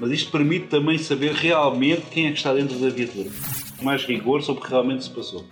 mas isto permite também saber realmente quem é que está dentro da viatura. Mais rigor sobre o que realmente se passou.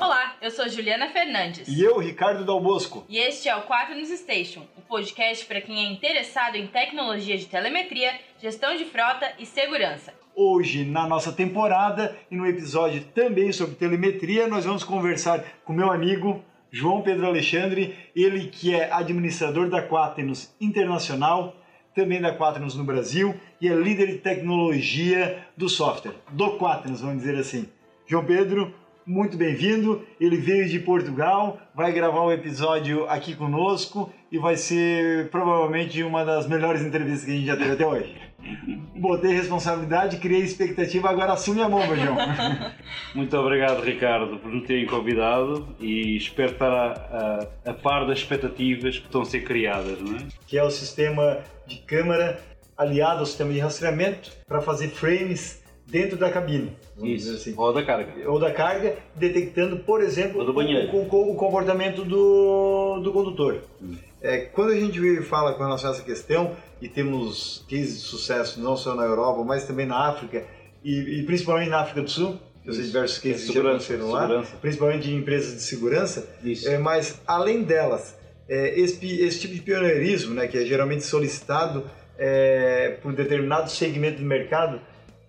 Olá, eu sou Juliana Fernandes. E eu, Ricardo Dal Bosco. E este é o 4 News Station, o podcast para quem é interessado em tecnologia de telemetria, gestão de frota e segurança. Hoje, na nossa temporada e no episódio também sobre telemetria, nós vamos conversar com meu amigo João Pedro Alexandre, ele que é administrador da Quaternos Internacional, também da Quaternos no Brasil e é líder de tecnologia do software, do Quaternos, vamos dizer assim. João Pedro, muito bem-vindo. Ele veio de Portugal, vai gravar um episódio aqui conosco e vai ser provavelmente uma das melhores entrevistas que a gente já teve até hoje. Botei responsabilidade, criei expectativa, agora assume a mão, João. Muito obrigado, Ricardo, por me terem convidado e espero estar a, a, a, par das expectativas que estão a ser criadas, não é? Que é o sistema de câmara aliado ao sistema de rastreamento para fazer frames dentro da cabine. Isso, assim. ou da carga. Ou da carga, detectando, por exemplo, o, o, o, comportamento do, do condutor. Hum. É, quando a gente fala com relação a essa questão, e temos cases de sucesso não só na Europa, mas também na África, e, e principalmente na África do Sul, que sei diversos cases é, que já aconteceram lá, principalmente de empresas de segurança, é, mas além delas, é, esse, esse, tipo de pioneirismo, né, que é geralmente solicitado é, por determinado segmento de mercado,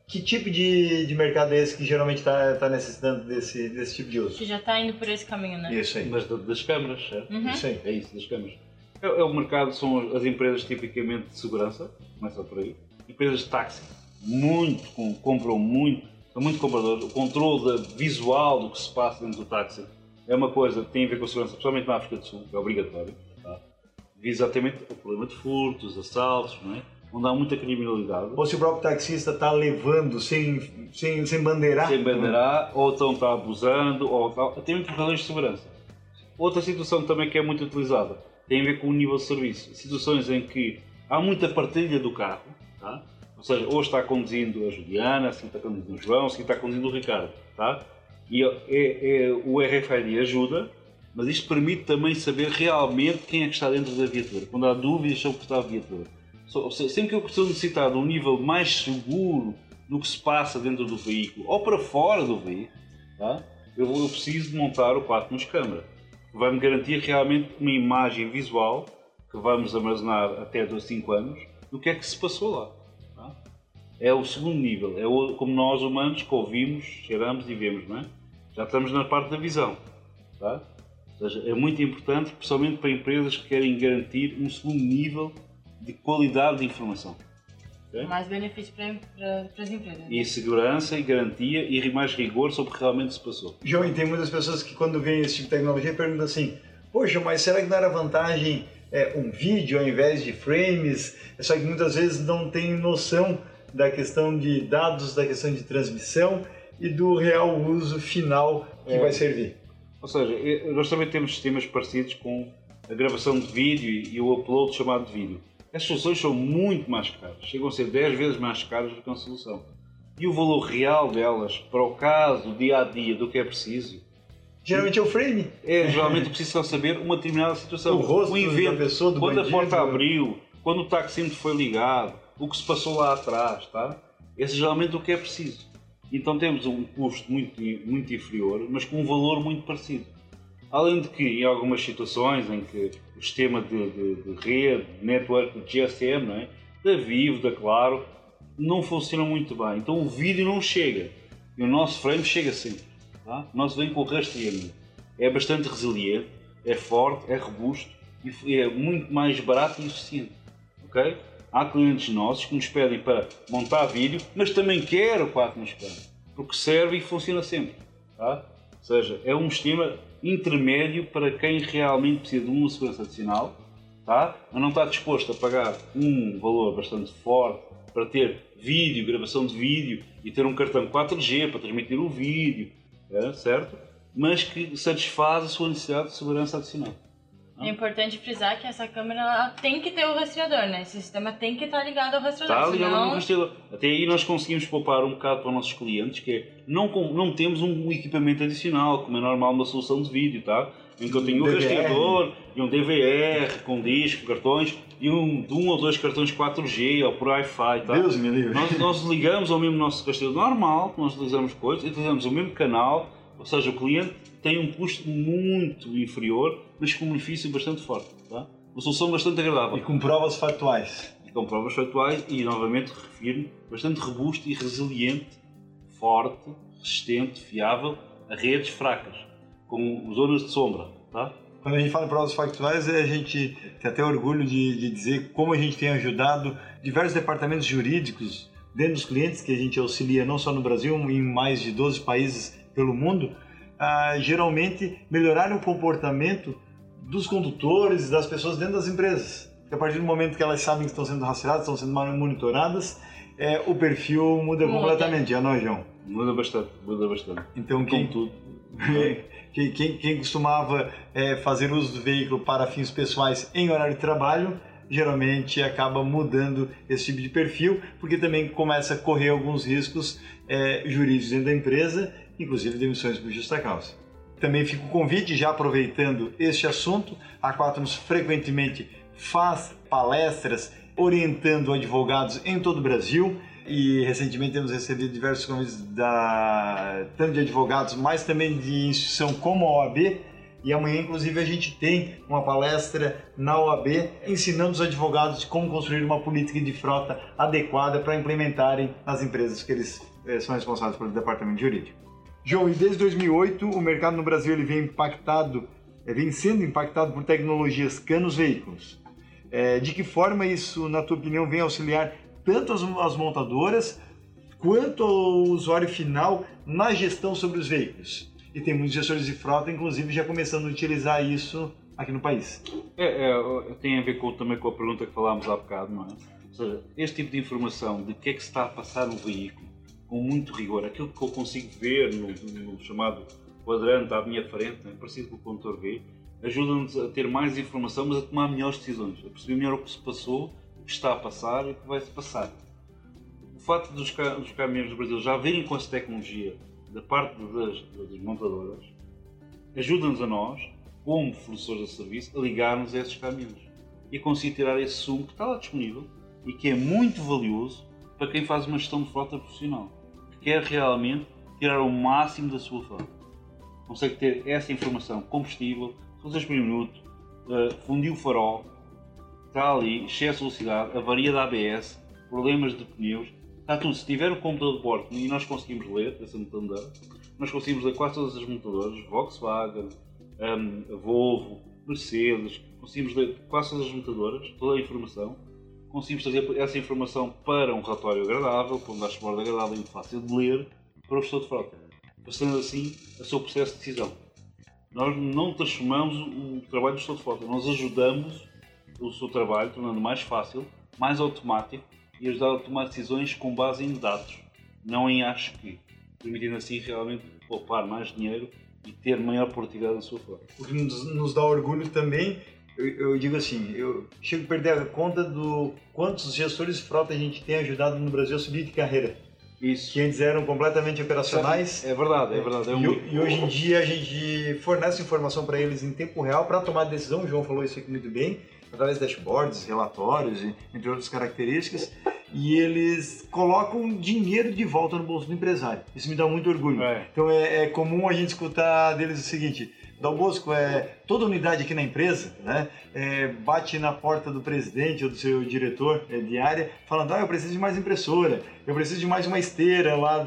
que tipo de, de mercado é esse que geralmente está tá necessitando desse, desse tipo de uso? Que já está indo por esse caminho, né? Isso aí. Mas das câmaras, certo? Uhum. Isso aí. É isso, das câmaras. É, é, o mercado, são as empresas tipicamente de segurança, começa por aí. Empresas de táxi, muito, com, compram muito, são muito compradores. O controle visual do que se passa dentro do táxi é uma coisa que tem a ver com a segurança, principalmente na África do Sul, que é obrigatório. Tá? Exatamente o problema de furtos, assaltos, não é? Onde há muita criminalidade. Ou se o próprio taxista está levando sem, sem, sem bandeirar. Sem bandeirar, ou então está abusando, ou até mesmo por razões de segurança. Outra situação também que é muito utilizada tem a ver com o nível de serviço. Situações em que há muita partilha do carro, tá? ou seja, ou está conduzindo a Juliana, se está conduzindo o João, se está conduzindo o Ricardo. Tá? E é, é, o RFID ajuda, mas isto permite também saber realmente quem é que está dentro da viatura, quando há dúvidas sobre o que está a viatura sempre que eu preciso necessitar de um nível mais seguro do que se passa dentro do veículo ou para fora do veículo, tá? eu, eu preciso de montar o 4 nos câmara. Vai-me garantir realmente uma imagem visual que vamos armazenar até 2 5 anos do que é que se passou lá. Tá? É o segundo nível, é o, como nós humanos que ouvimos, cheiramos e vemos, não é? Já estamos na parte da visão. Tá? Ou seja, é muito importante, principalmente para empresas que querem garantir um segundo nível de qualidade de informação. Okay? Mais benefício para, para, as empresas. E segurança e garantia e mais rigor sobre o que realmente se passou. João, e tem muitas pessoas que quando veem esse tipo de tecnologia perguntam assim, poxa, mas será que não era vantagem é, um vídeo ao invés de frames? Só que muitas vezes não tem noção da questão de dados, da questão de transmissão e do real uso final que é. vai servir. Ou seja, nós também temos sistemas parecidos com a gravação de vídeo e o upload chamado de vídeo. As soluções são muito mais caras, chegam a ser 10 vezes mais caras do que uma solução. E o valor real delas, para o caso, dia a dia, do que é preciso, Geralmente é o frame. É, geralmente é preciso saber uma determinada situação. O rosto um evento, da pessoa, do quando bandido, a porta abriu, quando o taxímetro foi ligado, o que se passou lá atrás, tá? Esse é geralmente o que é preciso. Então temos um custo muito, muito inferior, mas com um valor muito parecido. Além de que, em algumas situações em que o sistema de, de, de rede, network, de GSM, não é? da Vivo, da Claro, não funciona muito bem. Então o vídeo não chega. E o nosso frame chega sempre. Tá? O nosso vem com rastreamento. É bastante resiliente, é forte, é robusto e é muito mais barato e eficiente. Há clientes nossos que nos pedem para montar vídeo, mas também querem o 4 no spam, porque serve e funciona sempre. Tá? Ou seja, é um sistema intermédio para quem realmente precisa de uma segurança adicional, tá? mas não está disposto a pagar um valor bastante forte para ter vídeo, gravação de vídeo e ter um cartão 4G para transmitir o vídeo, é, certo? Mas que satisfaz a sua necessidade de segurança adicional. É importante frisar que essa câmera tem que ter o rastreador, né? Esse sistema tem que estar ligado ao rastreador. Está ligado senão... ao rastreador. Até aí nós conseguimos poupar um bocado para os nossos clientes, que é não, não temos um equipamento adicional, como é normal numa solução de vídeo, tá? Em que eu tenho um rastreador e um DVR com disco, cartões. e um, de um ou dois cartões 4G ou por Wi-Fi. Tá? Deus me livre. Nós, nós ligamos ao mesmo nosso rastreador normal, nós utilizamos coisas, utilizamos o mesmo canal, ou seja, o cliente tem um custo muito inferior, mas com um benefício bastante forte. Tá? Uma solução bastante agradável. E com provas factuais. E com provas factuais e, novamente, refiro bastante robusto e resiliente, forte, resistente, fiável a redes fracas, com zonas de sombra. Tá? Quando a gente fala em provas factuais, a gente tem até orgulho de, de dizer como a gente tem ajudado diversos departamentos jurídicos dentro dos clientes que a gente auxilia não só no Brasil, em mais de 12 países pelo mundo, a geralmente melhorar o comportamento dos condutores e das pessoas dentro das empresas. Porque a partir do momento que elas sabem que estão sendo rastreadas, estão sendo monitoradas, é, o perfil muda, muda. completamente, já não, é, João? Muda bastante, muda bastante. Então, quem, tudo. quem, quem, quem, costumava é, fazer uso do veículo para fins pessoais em horário de trabalho, geralmente acaba mudando esse tipo de perfil, porque também começa a correr alguns riscos é, jurídicos dentro da empresa, inclusive demissões por justa causa. Também fica o convite, já aproveitando este assunto, a Quaternos frequentemente faz palestras orientando advogados em todo o Brasil e recentemente temos recebido diversos convites da, tanto de advogados, mas também de instituição como a OAB. E amanhã, inclusive, a gente tem uma palestra na OAB ensinando os advogados como construir uma política de frota adequada para implementarem nas empresas que eles eh, são responsáveis pelo departamento jurídico. João, e desde 2008 o mercado no Brasil ele vem impactado, eh, vem sendo impactado por tecnologias que nos veículos. É, de que forma isso, na tua opinião, vem auxiliar tanto as, as montadoras quanto o usuário final na gestão sobre os veículos. E tem muitos gestores de frota, inclusive, já começando a utilizar isso aqui no país. É, é, tem a ver com, também com a pergunta que falámos há bocado, não é? Ou seja, este tipo de informação de que é que se está a passar no veículo, com muito rigor, aquilo que eu consigo ver no, no chamado quadrante à minha frente, né, parecido com o condutor vê, ajuda-nos a ter mais informação, mas a tomar melhores decisões, a perceber melhor o que se passou que está a passar e o que vai se passar. O facto dos, dos caminhões do Brasil já virem com essa tecnologia da parte das, das montadoras ajuda-nos a nós, como fornecedores de serviço, a ligarmos a esses caminhões e a conseguir tirar esse sumo que está lá disponível e que é muito valioso para quem faz uma gestão de frota profissional, quer realmente tirar o máximo da sua frota. Consegue ter essa informação, combustível, funções por minuto, uh, fundiu o farol, está ali, excesso de velocidade, avaria da ABS, problemas de pneus, está tudo. Se tiver um computador de bordo e nós conseguimos ler essa montadoras, nós conseguimos ler quase todas as montadoras, Volkswagen, um, Volvo, Mercedes, conseguimos ler quase todas as montadoras, toda a informação, conseguimos trazer essa informação para um relatório agradável, para um dashboard agradável e fácil de ler para o gestor de frota, facilitando assim o seu processo de decisão. Nós não transformamos o trabalho do gestor de frota, nós ajudamos o seu trabalho, tornando mais fácil, mais automático e ajudar a tomar decisões com base em dados, não em acho que, permitindo assim realmente poupar mais dinheiro e ter maior produtividade na sua frota. O que nos dá orgulho também, eu, eu, digo assim, eu chego a perder a conta do quantos gestores de frota a gente tem ajudado no Brasil a subir de carreira. Isso. Que antes eram completamente operacionais. É verdade, é verdade. É um... e, e, hoje em dia a gente fornece informação para eles em tempo real para tomar decisão. O João falou isso aqui muito bem através de dashboards, relatórios, entre outras características, e eles colocam dinheiro de volta no bolso do empresário. Isso me dá muito orgulho. É. Então é, é, comum a gente escutar deles o seguinte: Dal Bosco, é, toda unidade aqui na empresa né, é, bate na porta do presidente ou do seu diretor é, de área falando: ah, eu preciso de mais impressora, eu preciso de mais uma esteira lá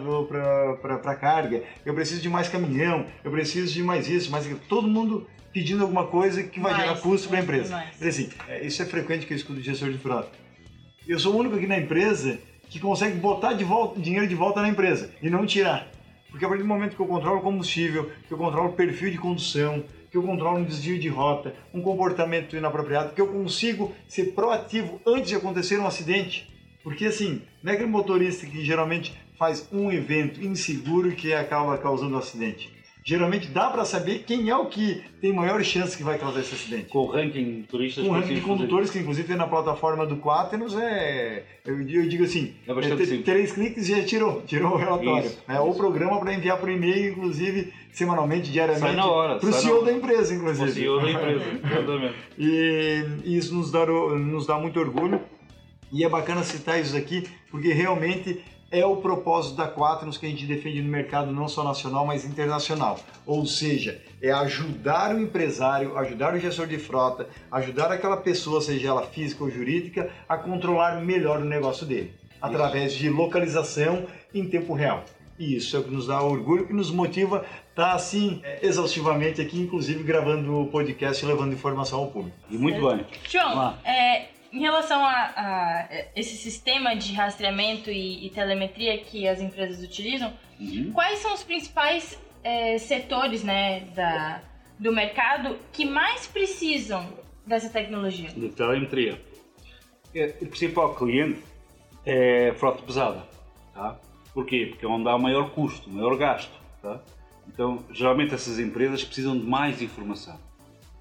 para carga, eu preciso de mais caminhão, eu preciso de mais isso, mais aquilo. Todo mundo pedindo alguma coisa que vai mais, gerar custo para a empresa. Assim, é, isso é frequente que eu escuto de gestor de frota. Eu sou o único aqui na empresa que consegue botar de volta, dinheiro de volta na empresa e não tirar. Porque a partir do momento que eu controlo o combustível, que eu controlo o perfil de condução, que eu controlo um desvio de rota, um comportamento inapropriado, que eu consigo ser proativo antes de acontecer um acidente. Porque assim, não é aquele motorista que geralmente faz um evento inseguro que acaba causando um acidente. Geralmente dá para saber quem é o que tem maior chance que vai causar esse acidente. Com o ranking de turistas. Com o ranking de fazer condutores, que inclusive tem na plataforma do Quaternos, é. Eu, eu digo assim, É é, três cliques e já tirou, tirou o relatório. Isso, é o isso. programa para enviar por e-mail, inclusive, semanalmente, diariamente. Sai na hora, Para o CEO da empresa, inclusive. O CEO da empresa, exatamente. E isso nos dá, nos dá muito orgulho. E é bacana citar isso aqui, porque realmente é o propósito da Quaternos que a gente defende no mercado não só nacional, mas internacional. Ou seja, é ajudar o empresário, ajudar o gestor de frota, ajudar aquela pessoa, seja ela física ou jurídica, a controlar melhor o negócio dele, através de localização em tempo real. E isso é o que nos dá orgulho, que nos motiva a estar assim é, exaustivamente aqui, inclusive gravando o podcast e levando informação ao público. E muito bem. João, Vá. é, em relação a, a esse sistema de rastreamento e, e telemetria que as empresas utilizam, Uhum. quais são os principais é, setores né, da, do mercado que mais precisam dessa tecnologia? De telemetria. É, o principal cliente é a frota pesada. Tá? Porquê? Porque é onde há maior custo, maior gasto. Tá? Então, geralmente essas empresas precisam de mais informação.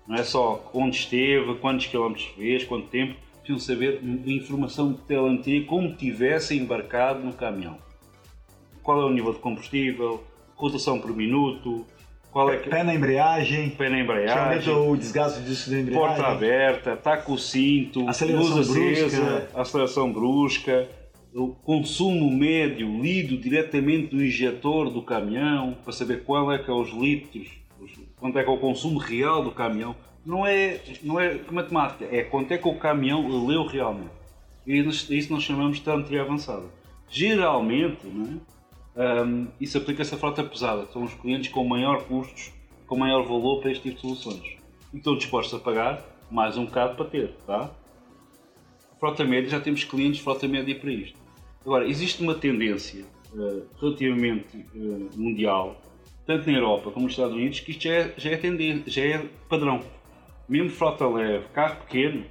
Não é só onde esteve, quantos quilómetros fez, quanto tempo. Precisam saber informação de telemetria como tivesse embarcado no caminhão. Qual é o nível de combustível, rotação por minuto, qual é que Pé na embreagem, pé na que embreagem, aumenta o desgaste disso da embreagem. porta aberta, está com o cinto, Aceleração luz acesa, brusca. aceleração brusca, o consumo médio lido diretamente do injetor do caminhão para saber qual é que é os litros, os- quanto é que é o consumo real do caminhão. Não é, não é matemática, é quanto é que o caminhão leu realmente. E isso nós chamamos de telemetria avançada. Geralmente, é? Hum, isso aplica-se à frota pesada, que são os clientes com maior custos, com maior valor para este tipo de soluções. E estão dispostos a pagar mais um bocado para ter, tá? Frota média, já temos clientes de frota média para isto. Agora, existe uma tendência eh, relativamente eh, mundial, tanto na Europa como nos Estados Unidos, que isto já é, já é tendência, já é padrão. Mesmo frota leve, carro pequeno,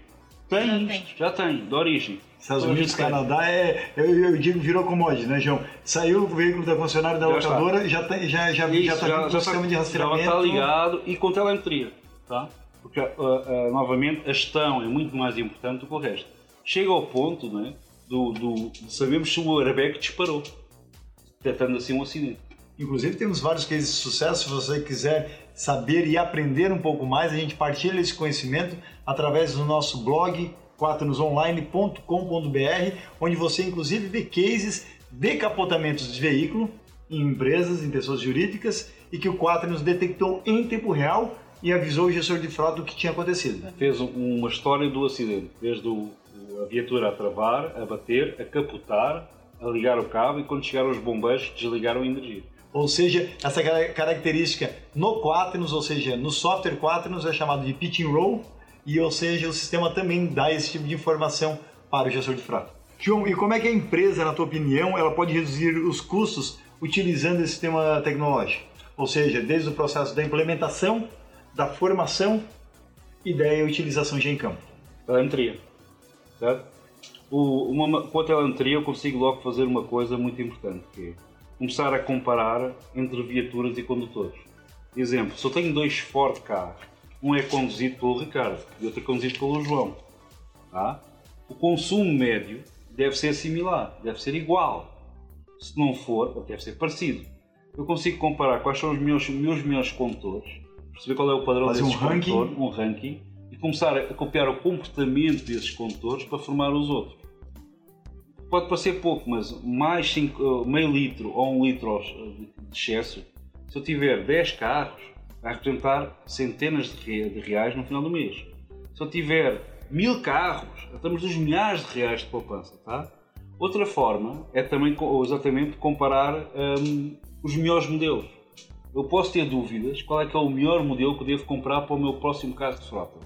tem Já tem. já tem, de origem. Estados Unidos. Canadá, é, eu, eu digo virou commodity, né, João? Saiu o veículo da concessionária da Já está. locadora, já está já, já, Isso, já tá com o sistema de Já rastreamento. está ligado e com telemetria, tá? Porque, ah, ah, novamente, a gestão é muito mais importante do que o resto. Chega ao ponto, né, do, do, de sabermos se o airbag disparou, detectando assim um acidente. Inclusive temos vários cases de sucesso, se você quiser saber e aprender um pouco mais, a gente partilha esse conhecimento através do nosso blog quaternosonline.com.br, onde você inclusive vê cases de capotamentos de veículo em empresas, em pessoas jurídicas, e que o Quaternos detectou em tempo real e avisou o gestor de frota do que tinha acontecido. Fez um- uma história do acidente, desde a viatura a travar, a bater, a capotar, a ligar o cabo e quando chegaram os bombeiros desligaram a energia. Ou seja, essa cara- característica no Quaternos, ou seja, no software Quaternos é chamado de pitch and roll, e ou seja, o sistema também dá esse tipo de informação para o gestor de frota. João, e como é que a empresa, na tua opinião, ela pode reduzir os custos utilizando esse sistema tecnológico? Ou seja, desde o processo da implementação, da formação e da utilização já em campo. telemetria. Certo? O, uma, com a telemetria eu consigo logo fazer uma coisa muito importante, que é começar a comparar entre viaturas e condutores. Exemplo, se eu tenho dois Ford carros, um é conduzido pelo Ricardo e outro é conduzido pelo João, tá? o consumo médio deve ser similar, deve ser igual. Se não for, deve ser parecido. Eu consigo comparar quais são os meus, meus melhores condutores, perceber qual é o padrão um desses ranking. condutores, um ranking, e começar a copiar o comportamento desses condutores para formar os outros. Pode parecer pouco, mas mais cinco, eh, meio litro ou um litro aos- de excesso, se eu tiver 10 carros, vai representar centenas de re- de reais no final do mês. Se eu tiver mil carros, estamos nos milhares de reais de poupança, tá? Outra forma é também co- exatamente comparar hum, os melhores modelos. Eu posso ter dúvidas qual é que é o melhor modelo que devo comprar para o meu próximo carro de frota.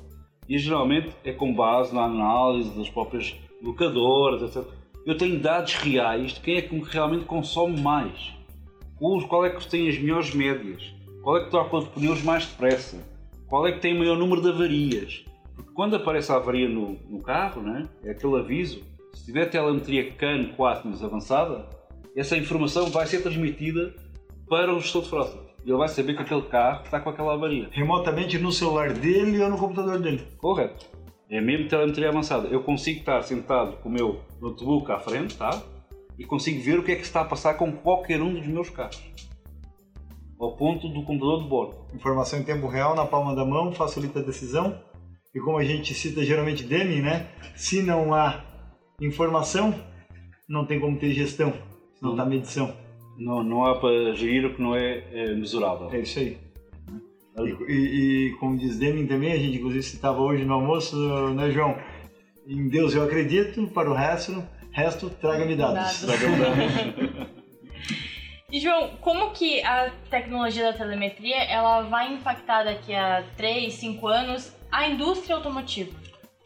E geralmente é com base na análise das próprias locadoras, etc. Eu tenho dados reais de quem é que realmente consome mais. Qual é que tem as melhores médias? Qual é que troca os pneus mais depressa? Qual é que tem o maior número de avarias? Porque quando aparece a avaria no, no carro, né, é aquele aviso, se tiver telemetria CAN 4 avançada, essa informação vai ser transmitida para o gestor de frota. ele vai saber que aquele carro está com aquela avaria. Remotamente no celular dele ou no computador dele. Correto. É mesmo telemetria avançada. Eu consigo estar sentado com o meu notebook à frente, tá? E consigo ver o que é que está a passar com qualquer um dos meus carros. Ao ponto do computador de bordo. Informação em tempo real na palma da mão facilita a decisão. E como a gente cita geralmente Deming, né? Se não há informação, não tem como ter gestão. Se não está medição. Não, não há para gerir o que não é, é mesurável. É isso aí. E, e, e, como diz Deming também, a gente inclusive citava hoje no almoço, né, João? Em Deus eu acredito, para o resto, resto traga-me dados. dados. e João, como que a tecnologia da telemetria ela vai impactar daqui a 3, 5 anos a indústria automotiva?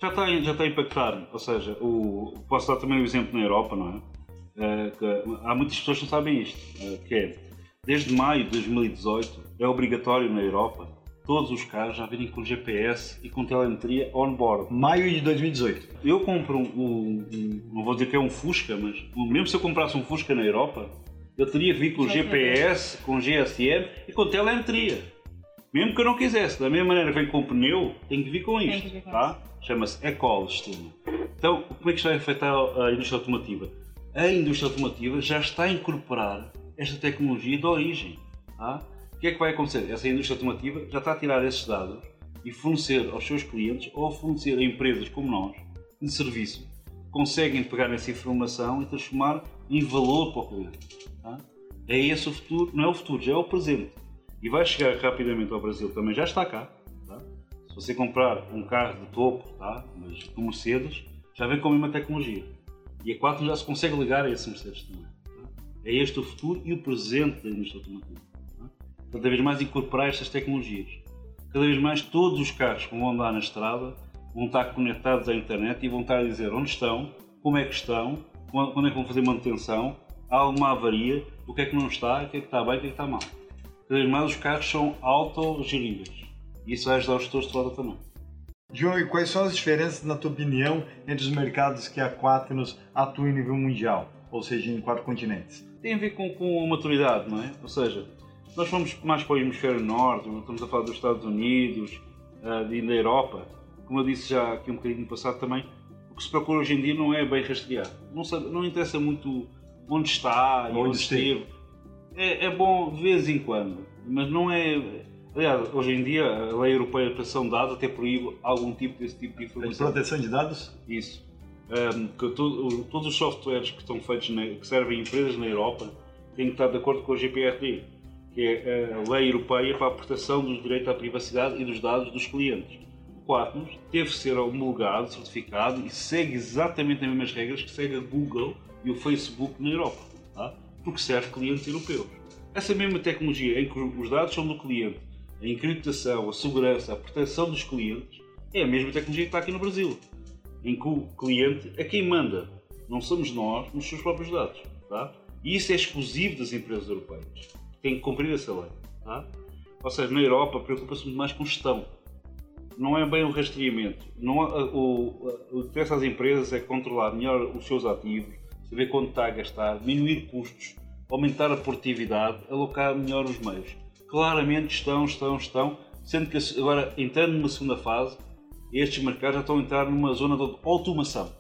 Já está, já está a impactar, ou seja, o, posso dar também o um exemplo na Europa, não é? É, que há muitas pessoas que não sabem isto, é, que é, desde maio de 2018 é obrigatório na Europa todos os carros já virem com GPS e com telemetria on-board. Maio de 2018. Eu compro um, um, um, não vou dizer que é um Fusca, mas mesmo se eu comprasse um Fusca na Europa, eu teria que vir com GPS, com GSM e com telemetria. Mesmo que eu não quisesse, da mesma maneira que vem com pneu, tem que vir com isto, vir com tá? Chama-se Ecol sistema. Então, como é que isto vai afetar a indústria automotiva? a indústria automotiva já está a incorporar esta tecnologia de origem. Tá? O que é que vai acontecer? Essa indústria automotiva já está a tirar esses dados e fornecer aos seus clientes ou fornecer a empresas como nós, de serviço, conseguem pegar essa informação e transformar em valor para o cliente. Tá? É esse o futuro, não é o futuro, já é o presente. E vai chegar rapidamente ao Brasil, também já está cá. Tá? Se você comprar um carro de topo, tá? mas do Mercedes, já vem com a mesma tecnologia. E a 4 já se consegue ligar a esse Mercedes também. É este o futuro e o presente da indústria automotiva. Cada vez mais incorporar estas tecnologias. Cada vez mais todos os carros que vão andar na estrada vão estar conectados à internet e vão estar a dizer onde estão, como é que estão, quando é que vão fazer manutenção, há alguma avaria, o que é que não está, o que é que está bem, o que é que está mal. Cada vez mais os carros são autogeríveis. E isso vai ajudar os gestores de roda também. João, e quais são as diferenças, na tua opinião, entre os mercados que a Quaternos atua em nível mundial, ou seja, em quatro continentes? Tem a ver com, com a maturidade, não é? Ou seja, nós fomos mais para o hemisfério norte, estamos a falar dos Estados Unidos uh, da Europa. Como eu disse já aqui um bocadinho no passado também, o que se procura hoje em dia não é bem rastrear. Não, sabe, não interessa muito onde está onde, onde esteve. É, é bom de vez em quando, mas não é Aliás, hoje em dia a lei europeia de proteção de dados até proíbe algum tipo desse tipo de informação. De proteção de dados? Isso. Um, que to, todos os softwares que estão feitos, na, que servem empresas na Europa, têm que estar de acordo com a GPRD, que é a lei europeia para a proteção dos direitos à privacidade e dos dados dos clientes. O teve que ser homologado, certificado e segue exatamente as mesmas regras que segue a Google e o Facebook na Europa, tá? porque serve clientes europeus. Essa mesma tecnologia em que os dados são do cliente a encriptação, a segurança, a proteção dos clientes é a mesma tecnologia que está aqui no Brasil, em que o cliente é quem manda, não somos nós nos seus próprios dados. Tá? E isso é exclusivo das empresas europeias, têm que cumprir essa lei. Tá? Ou seja, na Europa preocupa-se muito mais com gestão, não é bem o rastreamento. Não, o, o, que interessa às empresas é controlar melhor os seus ativos, saber quanto está a gastar, diminuir custos, aumentar a produtividade, alocar melhor os meios claramente estão, estão, estão, sendo que agora, entrando numa segunda fase, estes mercados já estão a entrar numa zona de automação,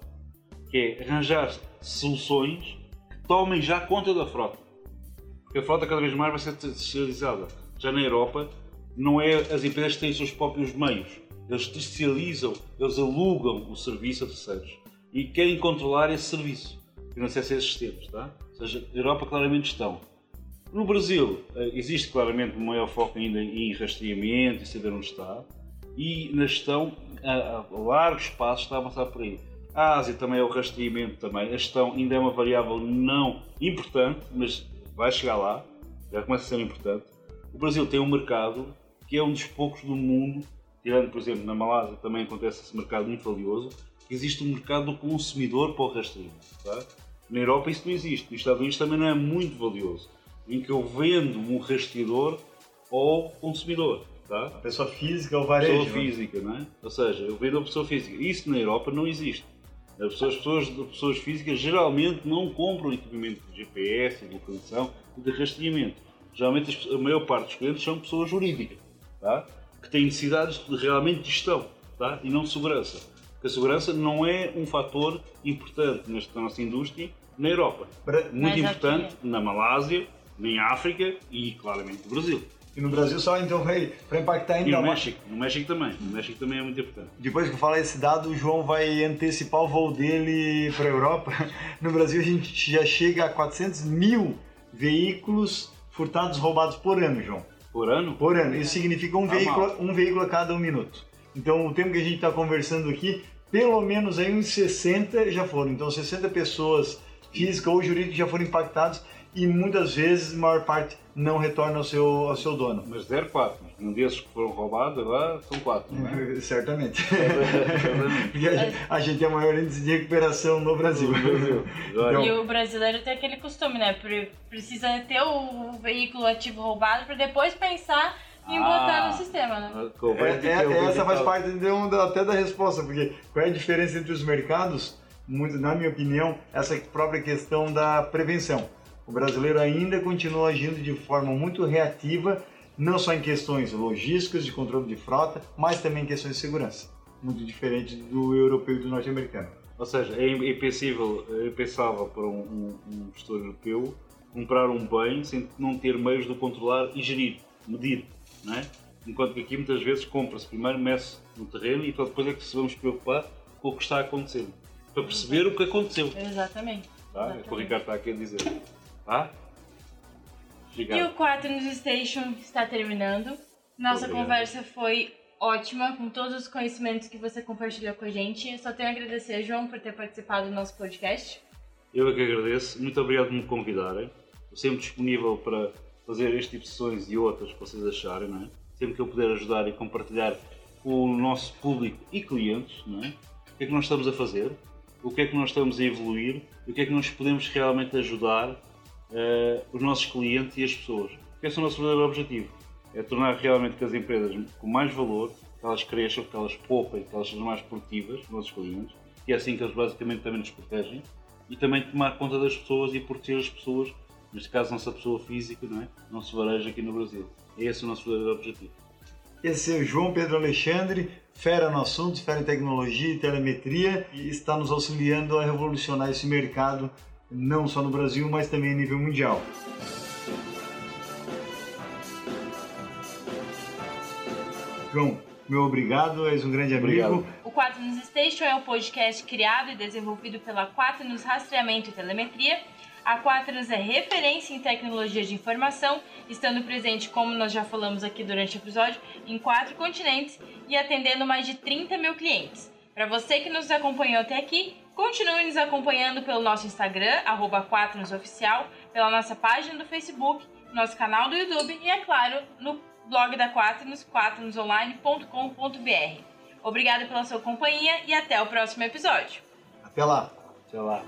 que é arranjar soluções que tomem já conta da frota. Porque a frota cada vez mais vai ser terceirizada. Já na Europa, não é as empresas que têm os seus próprios meios. Eles terceirizam, eles alugam o serviço a terceiros e querem controlar esse serviço, que não sei se é sistemas, tá? Ou seja, a Europa claramente estão. No Brasil, eh, existe claramente um maior foco ainda em rastreamento e saber onde está, e na gestão, a, a largos passos, está a avançar por aí. A Ásia também é o rastreamento também. A gestão ainda é uma variável não importante, mas vai chegar lá, já começa a ser importante. O Brasil tem um mercado que é um dos poucos do mundo, tirando, por exemplo, na Malásia também acontece esse mercado muito valioso, que existe um mercado do consumidor para o rastreamento. Tá? Na Europa isso não existe, nos Estados Unidos também não é muito valioso em que eu vendo um rastreador ao consumidor. Tá? A pessoa física ou varejo. Pessoa física, não é? Ou seja, eu vendo a pessoa física. Isso na Europa não existe. As pessoas, pessoas, pessoas físicas geralmente não compram equipamento de GPS, de localização e de rastreamento. geralmente a maior parte dos clientes são pessoas jurídicas, tá? que têm necessidades de realmente de gestão tá? e não de segurança. Porque a segurança não é um fator importante nesta nossa indústria na Europa. Muito importante aqui. na Malásia, em África e claramente no Brasil. E no Brasil só então para impactar ainda e no mais. México, no México também. No México também é muito importante. Depois que eu falar esse dado, o João vai antecipar o voo dele para a Europa. No Brasil a gente já chega a 400 mil veículos furtados roubados por ano, João. Por ano? Por ano. Isso significa um, tá veículo, um veículo a cada um minuto. Então o tempo que a gente está conversando aqui, pelo menos aí uns 60 já foram. Então 60 pessoas físicas ou jurídicas já foram impactadas e muitas vezes, a maior parte, não retorna ao seu, ao seu dono. Mas deram quatro. Um desses que foram roubados, agora são quatro, não é? Certamente. Porque a gente, a gente tem o maior índice de recuperação no Brasil. No Brasil. Então, e o brasileiro tem aquele costume, né? Precisa ter o veículo ativo roubado para depois pensar em ah, botar no sistema, né? É, é, essa faz parte de um, até da resposta, porque qual é a diferença entre os mercados? Muito, na minha opinião, essa própria questão da prevenção. O brasileiro ainda continua agindo de forma muito reativa, não só em questões logísticas, de controle de frota, mas também em questões de segurança. Muito diferente do europeu e do norte-americano. Ou seja, é impensável, é impensável para um, um, um gestor europeu comprar um bem sem não ter meios de controlar e gerir, medir, não é? Enquanto que aqui muitas vezes compra-se primeiro, mece no terreno e depois é que se vamos preocupar com o que está acontecendo. Para perceber o que aconteceu. Exatamente. Tá? Exatamente. É o que o Ricardo está aqui a dizer. Tá? Obrigado. E o 4 News Station está terminando. Nossa Obrigado. conversa foi ótima, com todos os conhecimentos que você compartilhou com a gente. Eu só tenho a agradecer, João, por ter participado do nosso podcast. Eu é que agradeço. Muito obrigado por me convidarem. Estou sempre disponível para fazer este tipo de sessões e outras que vocês acharem, não é? Sempre que eu puder ajudar e compartilhar com o nosso público e clientes, não é? O que é que nós estamos a fazer, o que é que nós estamos a evoluir, o que é que nós podemos realmente ajudar uh, os nossos clientes e as pessoas. Esse é o nosso verdadeiro objetivo. É tornar realmente que as empresas com mais valor, que elas cresçam, que elas poupem, que elas sejam mais produtivas, os nossos clientes, e é assim que eles basicamente também nos protegem, e também tomar conta das pessoas e proteger as pessoas, neste caso nossa pessoa física, não é? Nosso varejo aqui no Brasil. É esse o nosso verdadeiro objetivo. Esse é o João Pedro Alexandre, fera no assunto, fera em tecnologia e telemetria, e está nos auxiliando a revolucionar esse mercado não só no Brasil, mas também a nível mundial. João, meu obrigado, és um grande. Obrigado. O 4 News Station é um podcast criado e desenvolvido pela 4 News Rastreamento e Telemetria. A 4 News é referência em tecnologia de informação, estando presente, como nós já falamos aqui durante o episódio, em quatro continentes e atendendo mais de 30 mil clientes. Para você que nos acompanhou até aqui, Continue nos acompanhando pelo nosso Instagram, arroba 4nosoficial, pela nossa página do Facebook, nosso canal do YouTube e, é claro, no blog da Quaternos, quaternosonline.com.br. Obrigada pela sua companhia e até o próximo episódio. Até lá. Até lá.